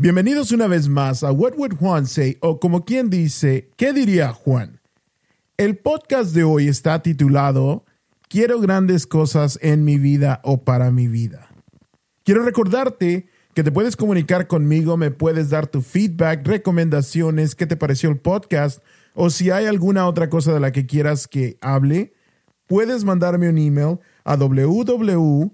Bienvenidos una vez más a What Would Juan Say o como quien dice, ¿qué diría Juan? El podcast de hoy está titulado Quiero grandes cosas en mi vida o para mi vida. Quiero recordarte que te puedes comunicar conmigo, me puedes dar tu feedback, recomendaciones, qué te pareció el podcast o si hay alguna otra cosa de la que quieras que hable, puedes mandarme un email a www.juansay,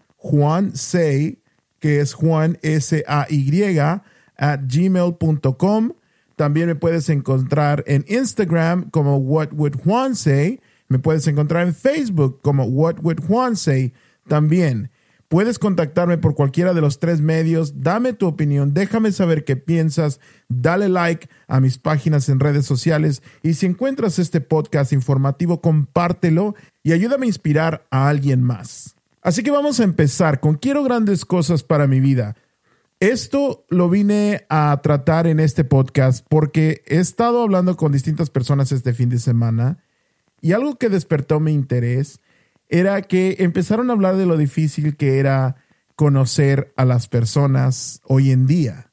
que es Juan S-A-Y, at gmail.com. También me puedes encontrar en Instagram como What Would Juan Say. Me puedes encontrar en Facebook como What Would Juan Say también. Puedes contactarme por cualquiera de los tres medios, dame tu opinión, déjame saber qué piensas, dale like a mis páginas en redes sociales y si encuentras este podcast informativo, compártelo y ayúdame a inspirar a alguien más. Así que vamos a empezar con quiero grandes cosas para mi vida. Esto lo vine a tratar en este podcast porque he estado hablando con distintas personas este fin de semana y algo que despertó mi interés era que empezaron a hablar de lo difícil que era conocer a las personas hoy en día.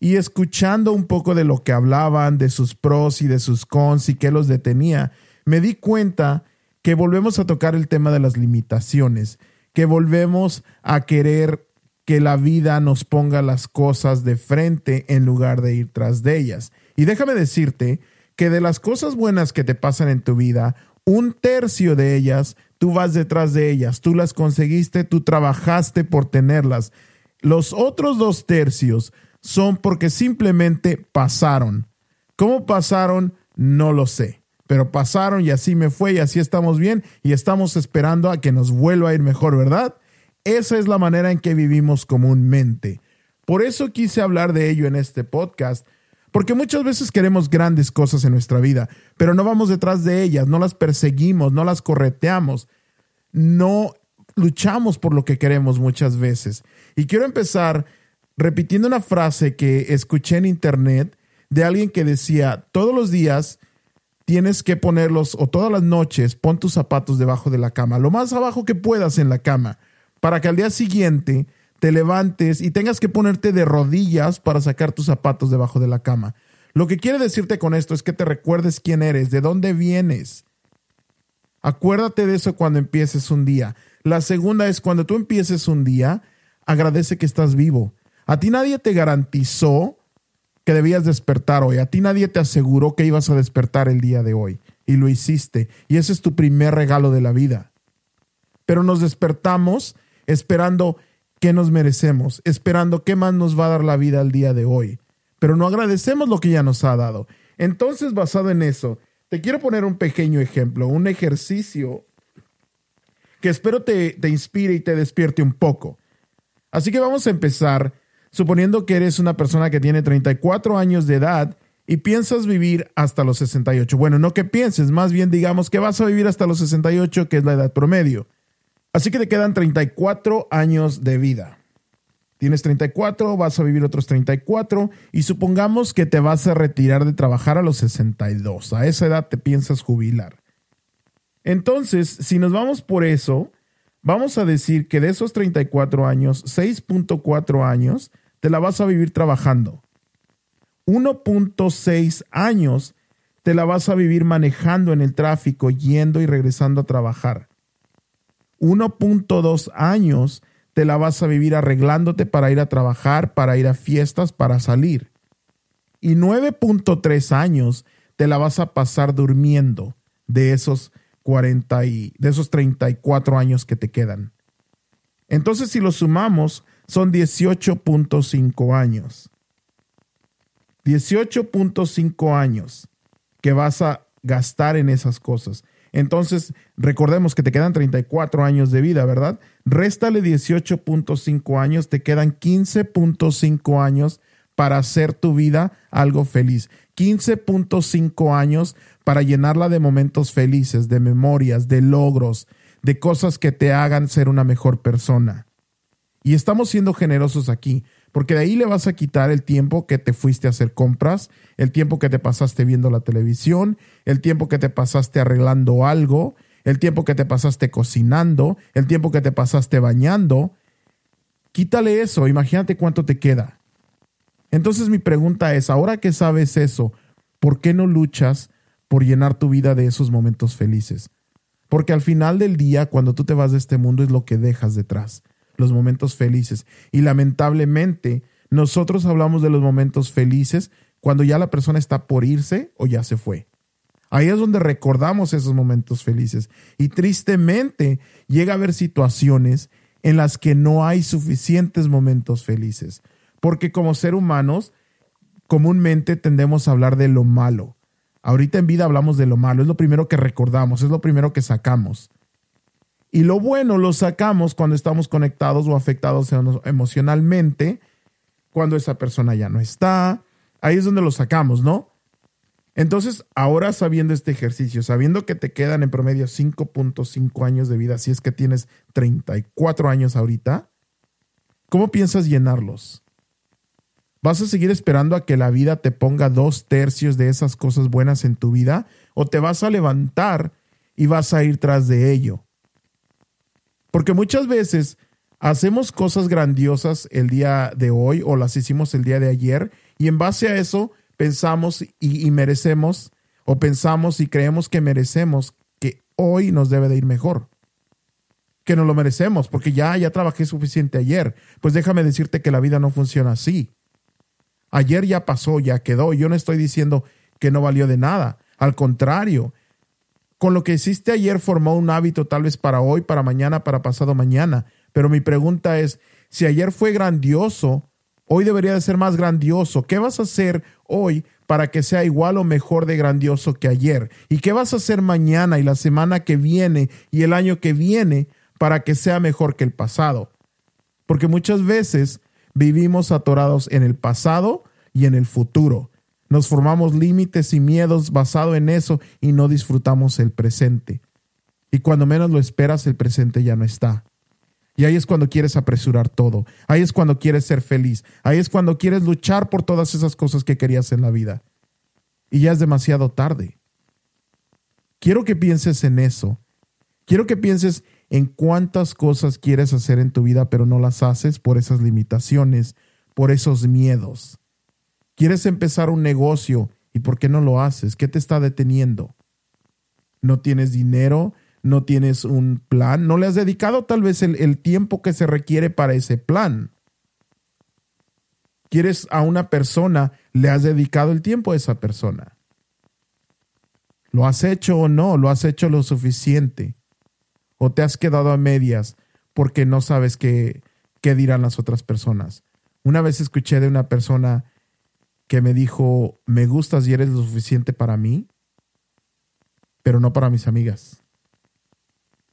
Y escuchando un poco de lo que hablaban, de sus pros y de sus cons y qué los detenía, me di cuenta que volvemos a tocar el tema de las limitaciones, que volvemos a querer que la vida nos ponga las cosas de frente en lugar de ir tras de ellas. Y déjame decirte que de las cosas buenas que te pasan en tu vida, un tercio de ellas, tú vas detrás de ellas, tú las conseguiste, tú trabajaste por tenerlas. Los otros dos tercios son porque simplemente pasaron. ¿Cómo pasaron? No lo sé. Pero pasaron y así me fue y así estamos bien y estamos esperando a que nos vuelva a ir mejor, ¿verdad? Esa es la manera en que vivimos comúnmente. Por eso quise hablar de ello en este podcast, porque muchas veces queremos grandes cosas en nuestra vida, pero no vamos detrás de ellas, no las perseguimos, no las correteamos, no luchamos por lo que queremos muchas veces. Y quiero empezar repitiendo una frase que escuché en internet de alguien que decía, todos los días tienes que ponerlos, o todas las noches, pon tus zapatos debajo de la cama, lo más abajo que puedas en la cama para que al día siguiente te levantes y tengas que ponerte de rodillas para sacar tus zapatos debajo de la cama. Lo que quiere decirte con esto es que te recuerdes quién eres, de dónde vienes. Acuérdate de eso cuando empieces un día. La segunda es cuando tú empieces un día, agradece que estás vivo. A ti nadie te garantizó que debías despertar hoy. A ti nadie te aseguró que ibas a despertar el día de hoy. Y lo hiciste. Y ese es tu primer regalo de la vida. Pero nos despertamos esperando qué nos merecemos, esperando qué más nos va a dar la vida al día de hoy. Pero no agradecemos lo que ya nos ha dado. Entonces, basado en eso, te quiero poner un pequeño ejemplo, un ejercicio que espero te, te inspire y te despierte un poco. Así que vamos a empezar suponiendo que eres una persona que tiene 34 años de edad y piensas vivir hasta los 68. Bueno, no que pienses, más bien digamos que vas a vivir hasta los 68, que es la edad promedio. Así que te quedan 34 años de vida. Tienes 34, vas a vivir otros 34 y supongamos que te vas a retirar de trabajar a los 62. A esa edad te piensas jubilar. Entonces, si nos vamos por eso, vamos a decir que de esos 34 años, 6.4 años te la vas a vivir trabajando. 1.6 años te la vas a vivir manejando en el tráfico, yendo y regresando a trabajar. 1.2 años te la vas a vivir arreglándote para ir a trabajar, para ir a fiestas, para salir. Y 9.3 años te la vas a pasar durmiendo de esos 40 y de esos 34 años que te quedan. Entonces, si lo sumamos, son 18.5 años. 18.5 años que vas a gastar en esas cosas. Entonces, recordemos que te quedan 34 años de vida, ¿verdad? Réstale 18.5 años, te quedan 15.5 años para hacer tu vida algo feliz. 15.5 años para llenarla de momentos felices, de memorias, de logros, de cosas que te hagan ser una mejor persona. Y estamos siendo generosos aquí porque de ahí le vas a quitar el tiempo que te fuiste a hacer compras, el tiempo que te pasaste viendo la televisión, el tiempo que te pasaste arreglando algo, el tiempo que te pasaste cocinando, el tiempo que te pasaste bañando. Quítale eso, imagínate cuánto te queda. Entonces mi pregunta es, ahora que sabes eso, ¿por qué no luchas por llenar tu vida de esos momentos felices? Porque al final del día, cuando tú te vas de este mundo, es lo que dejas detrás, los momentos felices. Y lamentablemente, nosotros hablamos de los momentos felices cuando ya la persona está por irse o ya se fue. Ahí es donde recordamos esos momentos felices. Y tristemente llega a haber situaciones en las que no hay suficientes momentos felices. Porque como ser humanos, comúnmente tendemos a hablar de lo malo. Ahorita en vida hablamos de lo malo, es lo primero que recordamos, es lo primero que sacamos. Y lo bueno lo sacamos cuando estamos conectados o afectados emocionalmente, cuando esa persona ya no está. Ahí es donde lo sacamos, ¿no? Entonces, ahora sabiendo este ejercicio, sabiendo que te quedan en promedio 5.5 años de vida, si es que tienes 34 años ahorita, ¿cómo piensas llenarlos? ¿Vas a seguir esperando a que la vida te ponga dos tercios de esas cosas buenas en tu vida? ¿O te vas a levantar y vas a ir tras de ello? Porque muchas veces hacemos cosas grandiosas el día de hoy o las hicimos el día de ayer y en base a eso pensamos y, merecemos o pensamos y creemos que merecemos que hoy nos debe de ir mejor. Que no lo merecemos porque ya, ya trabajé suficiente ayer. Pues déjame decirte que la vida no funciona así. Ayer ya pasó, ya quedó. Yo no estoy diciendo que no valió de nada. Al contrario, con lo que hiciste ayer formó un hábito tal vez para hoy, para mañana, para pasado mañana. Pero mi pregunta es, si ayer fue grandioso, Hoy debería de ser más grandioso. ¿Qué vas a hacer hoy para que sea igual o mejor de grandioso que ayer? ¿Y qué vas a hacer mañana y la semana que viene y el año que viene para que sea mejor que el pasado? Porque muchas veces vivimos atorados en el pasado y en el futuro. Nos formamos límites y miedos basado en eso y no disfrutamos el presente. Y cuando menos lo esperas, el presente ya no está. Y ahí es cuando quieres apresurar todo. Ahí es cuando quieres ser feliz. Ahí es cuando quieres luchar por todas esas cosas que querías en la vida. Y ya es demasiado tarde. Quiero que pienses en eso. Quiero que pienses en cuántas cosas quieres hacer en tu vida, pero no las haces por esas limitaciones, por esos miedos. Quieres empezar un negocio y ¿por qué no lo haces? ¿Qué te está deteniendo? ¿No tienes dinero? no tienes un plan, no le has dedicado tal vez el, tiempo que se requiere para ese plan. Quieres a una persona, le has dedicado el tiempo a esa persona. ¿Lo has hecho o no? ¿Lo has hecho lo suficiente? ¿O te has quedado a medias porque no sabes qué, qué dirán las otras personas? Una vez escuché de una persona que me dijo, me gustas y eres lo suficiente para mí, pero no para mis amigas.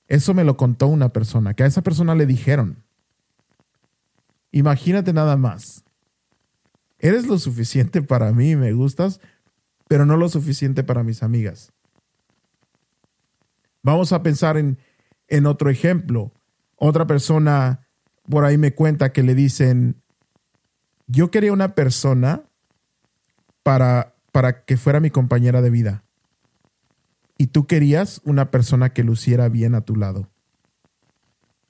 Eso me lo contó una persona, que a esa persona le dijeron. Imagínate nada más. Eres lo suficiente para mí, me gustas, pero no lo suficiente para mis amigas. Vamos a pensar en, en otro ejemplo. Otra persona por ahí me cuenta que le dicen, yo quería una persona para, para que fuera mi compañera de vida y tú querías una persona que luciera bien a tu lado.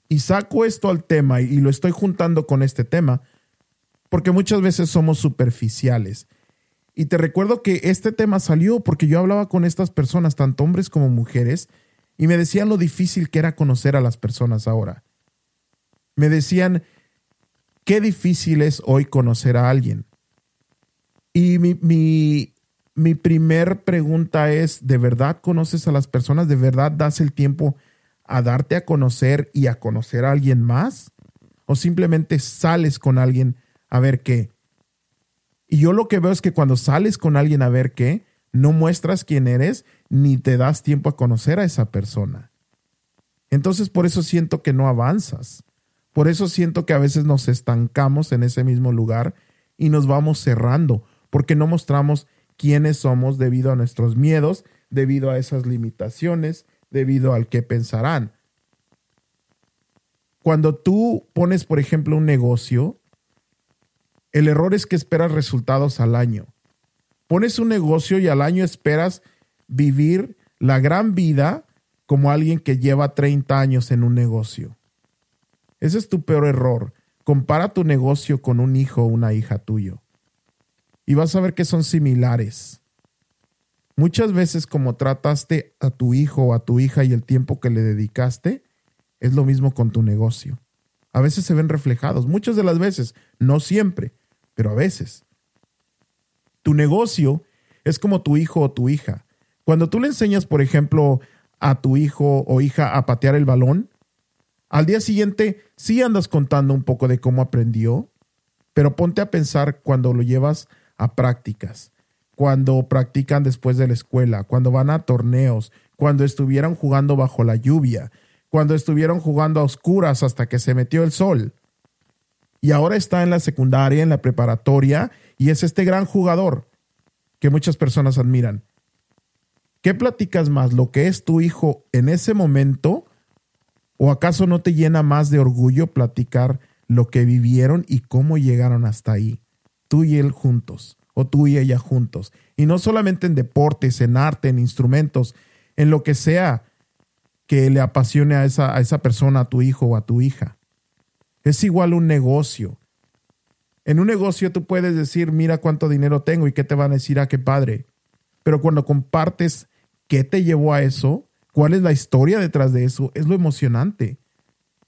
Y saco esto al tema y lo estoy juntando con este tema porque muchas veces somos superficiales. Y te recuerdo que este tema salió porque yo hablaba con estas personas, tanto hombres como mujeres, y me decían lo difícil que era conocer a las personas ahora. Me decían, qué difícil es hoy conocer a alguien. Y mi, mi, mi primer pregunta es, ¿de verdad conoces a las personas? ¿De verdad das el tiempo a darte a conocer y a conocer a alguien más? ¿O simplemente sales con alguien a ver qué? Y yo lo que veo es que cuando sales con alguien a ver qué, no muestras quién eres ni te das tiempo a conocer a esa persona. Entonces por eso siento que no avanzas. Por eso siento que a veces nos estancamos en ese mismo lugar y nos vamos cerrando porque no mostramos quiénes somos debido a nuestros miedos, debido a esas limitaciones, debido al que pensarán. Cuando tú pones, por ejemplo, un negocio, el error es que esperas resultados al año. Pones un negocio y al año esperas vivir la gran vida como alguien que lleva 30 años en un negocio. Ese es tu peor error. Compara tu negocio con un hijo o una hija tuyo. Y vas a ver que son similares. Muchas veces como trataste a tu hijo o a tu hija y el tiempo que le dedicaste, es lo mismo con tu negocio. A veces se ven reflejados, muchas de las veces, no siempre, pero a veces. Tu negocio es como tu hijo o tu hija. Cuando tú le enseñas, por ejemplo, a tu hijo o hija a patear el balón, al día siguiente sí andas contando un poco de cómo aprendió, pero ponte a pensar cuando lo llevas a prácticas, cuando practican después de la escuela, cuando van a torneos, cuando estuvieron jugando bajo la lluvia, cuando estuvieron jugando a oscuras hasta que se metió el sol. Y ahora está en la secundaria, en la preparatoria, y es este gran jugador que muchas personas admiran. ¿Qué platicas más, lo que es tu hijo en ese momento? ¿O acaso no te llena más de orgullo platicar lo que vivieron y cómo llegaron hasta ahí? Tú y él juntos, o tú y ella juntos. Y no solamente en deportes, en arte, en instrumentos, en lo que sea que le apasione a esa, a esa persona, a tu hijo o a tu hija. Es igual un negocio. En un negocio tú puedes decir, mira cuánto dinero tengo y qué te van a decir, a ah, qué padre. Pero cuando compartes qué te llevó a eso, cuál es la historia detrás de eso, es lo emocionante.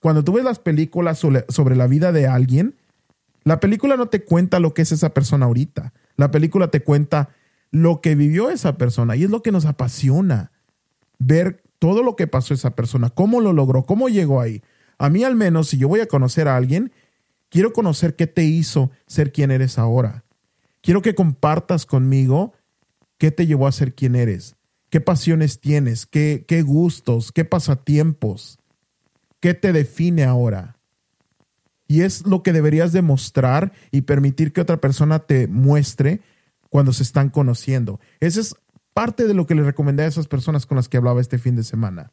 Cuando tú ves las películas sobre, la vida de alguien, la película no te cuenta lo que es esa persona ahorita. La película te cuenta lo que vivió esa persona y es lo que nos apasiona. Ver todo lo que pasó esa persona, cómo lo logró, cómo llegó ahí. A mí al menos, si yo voy a conocer a alguien, quiero conocer qué te hizo ser quien eres ahora. Quiero que compartas conmigo qué te llevó a ser quien eres, qué pasiones tienes, qué, qué gustos, qué pasatiempos, qué te define ahora. Y es lo que deberías demostrar y permitir que otra persona te muestre cuando se están conociendo. Ese es parte de lo que le recomendé a esas personas con las que hablaba este fin de semana.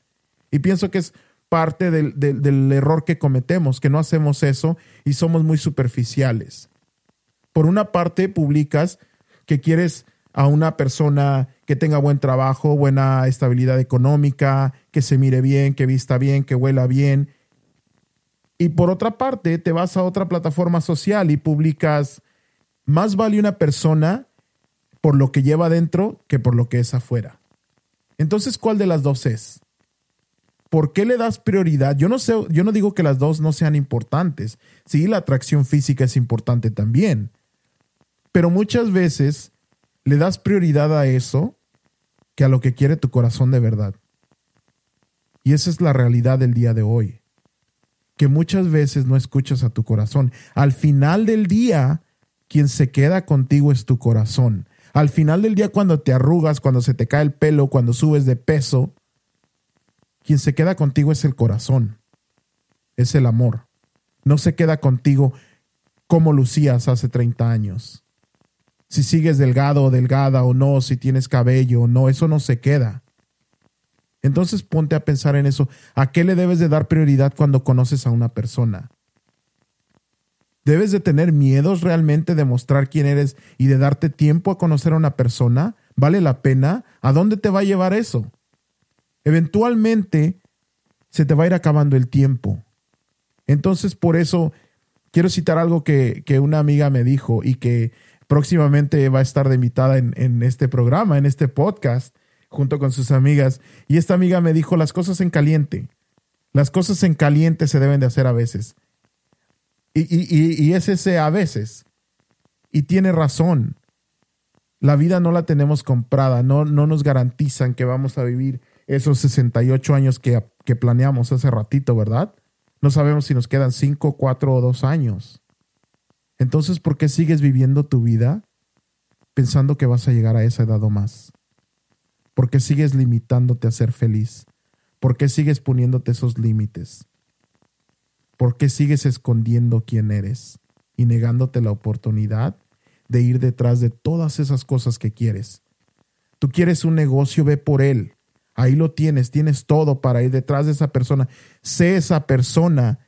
Y pienso que es parte del, error que cometemos, que no hacemos eso y somos muy superficiales. Por una parte, publicas que quieres a una persona que tenga buen trabajo, buena estabilidad económica, que se mire bien, que vista bien, que huela bien. Y por otra parte, te vas a otra plataforma social y publicas, más vale una persona por lo que lleva dentro que por lo que es afuera. Entonces, ¿cuál de las dos es? ¿Por qué le das prioridad? Yo no sé, yo no digo que las dos no sean importantes. Sí, la atracción física es importante también. Pero muchas veces le das prioridad a eso que a lo que quiere tu corazón de verdad. Y esa es la realidad del día de hoy. Que muchas veces no escuchas a tu corazón. Al final del día, quien se queda contigo es tu corazón. Al final del día, cuando te arrugas, cuando se te cae el pelo, cuando subes de peso, quien se queda contigo es el corazón, es el amor. No se queda contigo como lucías hace 30 años. Si sigues delgado o delgada o no, si tienes cabello o no, eso no se queda. Entonces ponte a pensar en eso. ¿A qué le debes de dar prioridad cuando conoces a una persona? ¿Debes de tener miedos realmente de mostrar quién eres y de darte tiempo a conocer a una persona? ¿Vale la pena? ¿A dónde te va a llevar eso? Eventualmente se te va a ir acabando el tiempo. Entonces, por eso quiero citar algo que, una amiga me dijo y que próximamente va a estar de invitada en, en este programa, en este podcast, junto con sus amigas. Y esta amiga me dijo, las cosas en caliente. Las cosas en caliente se deben de hacer a veces. Y, es ese a veces. Y tiene razón. La vida no la tenemos comprada, no, no nos garantizan que vamos a vivir esos 68 años que, que planeamos hace ratito, ¿verdad? No sabemos si nos quedan 5, 4 o 2 años. Entonces, ¿por qué sigues viviendo tu vida pensando que vas a llegar a esa edad o más? ¿Por qué sigues limitándote a ser feliz? ¿Por qué sigues poniéndote esos límites? ¿Por qué sigues escondiendo quién eres y negándote la oportunidad de ir detrás de todas esas cosas que quieres? Tú quieres un negocio, ve por él. Ahí lo tienes, tienes todo para ir detrás de esa persona. Sé esa persona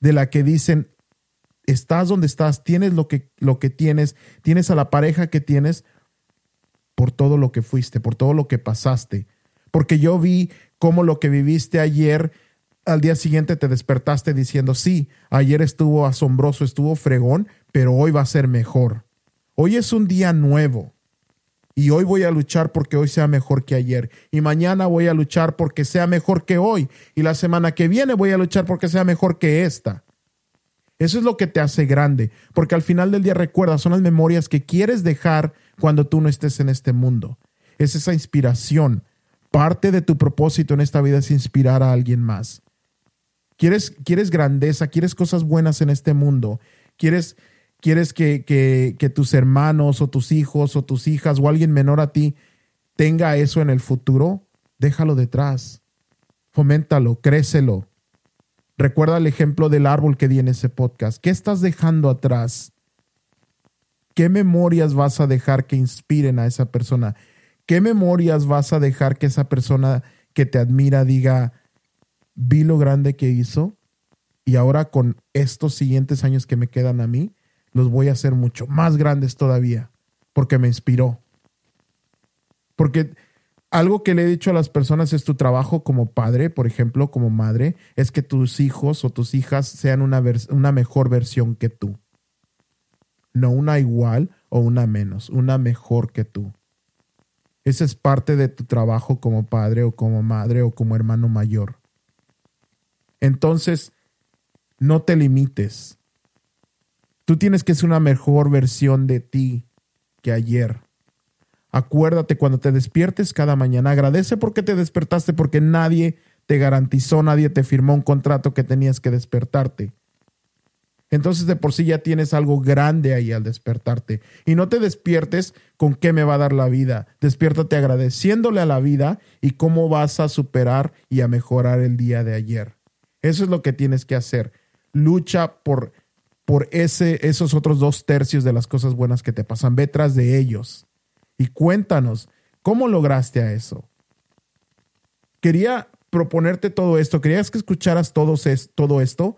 de la que dicen, estás donde estás, tienes lo que, lo que tienes, tienes a la pareja que tienes por todo lo que fuiste, por todo lo que pasaste. Porque yo vi cómo lo que viviste ayer al día siguiente te despertaste diciendo, sí, ayer estuvo asombroso, estuvo fregón, pero hoy va a ser mejor. Hoy es un día nuevo. Y hoy voy a luchar porque hoy sea mejor que ayer. Y mañana voy a luchar porque sea mejor que hoy. Y la semana que viene voy a luchar porque sea mejor que esta. Eso es lo que te hace grande. Porque al final del día recuerda, son las memorias que quieres dejar cuando tú no estés en este mundo. Es esa inspiración. Parte de tu propósito en esta vida es inspirar a alguien más. Quieres, quieres grandeza, quieres cosas buenas en este mundo. Quieres quieres que, que, tus hermanos o tus hijos o tus hijas o alguien menor a ti tenga eso en el futuro, déjalo detrás. Foméntalo, crécelo. Recuerda el ejemplo del árbol que di en ese podcast. ¿Qué estás dejando atrás? ¿Qué memorias vas a dejar que inspiren a esa persona? ¿Qué memorias vas a dejar que esa persona que te admira diga, vi lo grande que hizo y ahora con estos siguientes años que me quedan a mí, los voy a hacer mucho más grandes todavía, porque me inspiró. Porque algo que le he dicho a las personas es tu trabajo como padre, por ejemplo, como madre, es que tus hijos o tus hijas sean una, una mejor versión que tú. No una igual o una menos, una mejor que tú. Esa es parte de tu trabajo como padre o como madre o como hermano mayor. Entonces, no te limites. Tú tienes que ser una mejor versión de ti que ayer. Acuérdate cuando te despiertes cada mañana. Agradece porque te despertaste, porque nadie te garantizó, nadie te firmó un contrato que tenías que despertarte. Entonces de por sí ya tienes algo grande ahí al despertarte. Y no te despiertes con qué me va a dar la vida. Despiértate agradeciéndole a la vida y cómo vas a superar y a mejorar el día de ayer. Eso es lo que tienes que hacer. Lucha por por ese, esos otros dos tercios de las cosas buenas que te pasan. Ve tras de ellos y cuéntanos, ¿cómo lograste a eso? Quería proponerte todo esto, querías que escucharas todo, todo esto,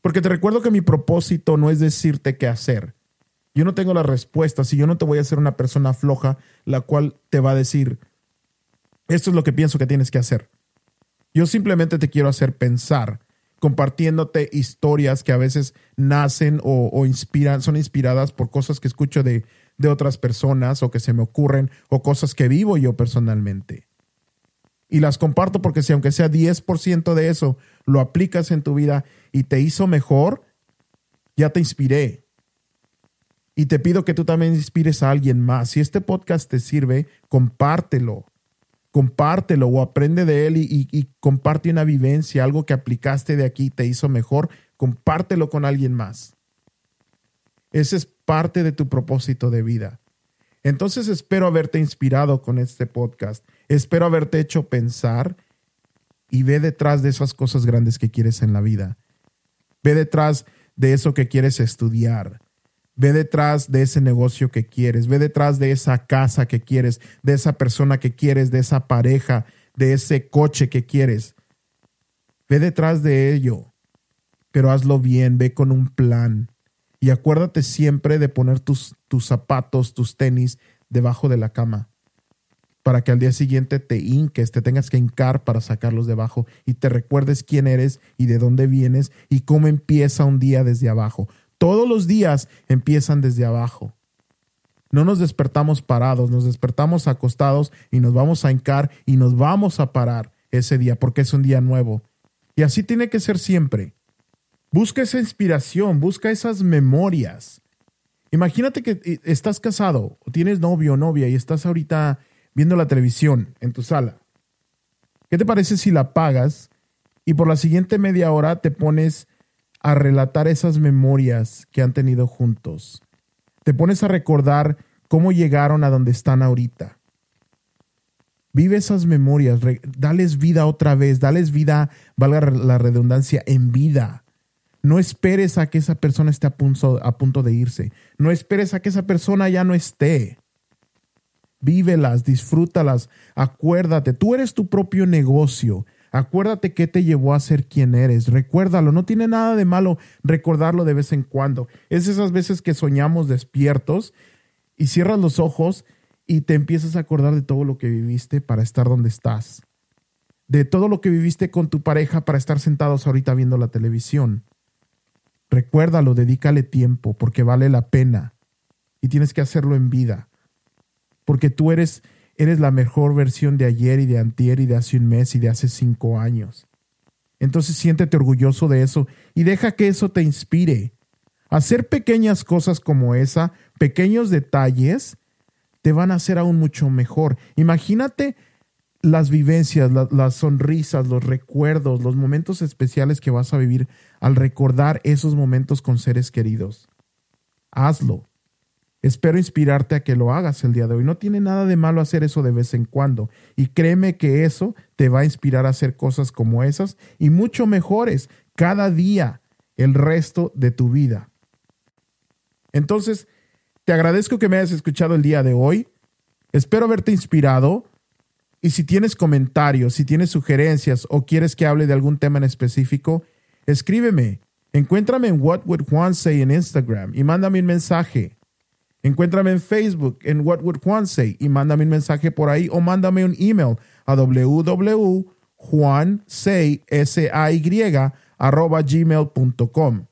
porque te recuerdo que mi propósito no es decirte qué hacer. Yo no tengo las respuestas y yo no te voy a ser una persona floja la cual te va a decir, esto es lo que pienso que tienes que hacer. Yo simplemente te quiero hacer pensar compartiéndote historias que a veces nacen o, inspiran, son inspiradas por cosas que escucho de, de otras personas o que se me ocurren o cosas que vivo yo personalmente. Y las comparto porque si aunque sea 10% de eso lo aplicas en tu vida y te hizo mejor, ya te inspiré. Y te pido que tú también inspires a alguien más. Si este podcast te sirve, compártelo compártelo o aprende de él y, comparte una vivencia, algo que aplicaste de aquí te hizo mejor, compártelo con alguien más. Ese es parte de tu propósito de vida. Entonces espero haberte inspirado con este podcast. Espero haberte hecho pensar y ve detrás de esas cosas grandes que quieres en la vida. Ve detrás de eso que quieres estudiar. Ve detrás de ese negocio que quieres, ve detrás de esa casa que quieres, de esa persona que quieres, de esa pareja, de ese coche que quieres. Ve detrás de ello, pero hazlo bien, ve con un plan. Y acuérdate siempre de poner tus, zapatos, tus tenis debajo de la cama, para que al día siguiente te hinques, te tengas que hincar para sacarlos debajo y te recuerdes quién eres y de dónde vienes y cómo empieza un día desde abajo. Todos los días empiezan desde abajo. No nos despertamos parados, nos despertamos acostados y nos vamos a hincar y nos vamos a parar ese día porque es un día nuevo. Y así tiene que ser siempre. Busca esa inspiración, busca esas memorias. Imagínate que eh, estás casado o tienes novio o novia y estás ahorita viendo la televisión en tu sala. ¿Qué te parece si la apagas y por la siguiente media hora te pones a relatar esas memorias que han tenido juntos. Te pones a recordar cómo llegaron a donde están ahorita. Vive esas memorias, dales vida otra vez, dales vida, valga la redundancia, en vida. No esperes a que esa persona esté a punto, a punto de irse. No esperes a que esa persona ya no esté. Vívelas, disfrútalas, acuérdate, tú eres tu propio negocio. Acuérdate qué te llevó a ser quien eres. Recuérdalo. No tiene nada de malo recordarlo de vez en cuando. Es esas veces que soñamos despiertos y cierras los ojos y te empiezas a acordar de todo lo que viviste para estar donde estás. De todo lo que viviste con tu pareja para estar sentados ahorita viendo la televisión. Recuérdalo, dedícale tiempo porque vale la pena. y tienes que hacerlo en vida. Porque tú eres, eres la mejor versión de ayer y de antier y de hace un mes y de hace cinco años. Entonces siéntete orgulloso de eso y deja que eso te inspire. Hacer pequeñas cosas como esa, pequeños detalles, te van a hacer aún mucho mejor. Imagínate las vivencias, las sonrisas, los recuerdos, los momentos especiales que vas a vivir al recordar esos momentos con seres queridos. Hazlo. Espero inspirarte a que lo hagas el día de hoy. No tiene nada de malo hacer eso de vez en cuando. Y créeme que eso te va a inspirar a hacer cosas como esas y mucho mejores cada día el resto de tu vida. Entonces, te agradezco que me hayas escuchado el día de hoy. Espero haberte inspirado. Y si tienes comentarios, si tienes sugerencias o quieres que hable de algún tema en específico, escríbeme. Encuéntrame en What Would Juan Say en Instagram y mándame un mensaje. Encuéntrame en Facebook en What Would Juan Say y mándame un mensaje por ahí o mándame un email a www.juansay.gmail.com.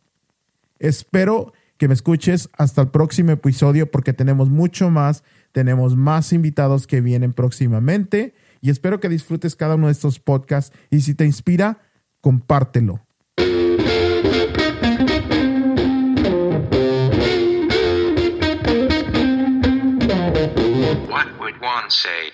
Espero que me escuches hasta el próximo episodio porque tenemos mucho más, tenemos más invitados que vienen próximamente y espero que disfrutes cada uno de estos podcasts y si te inspira, compártelo. say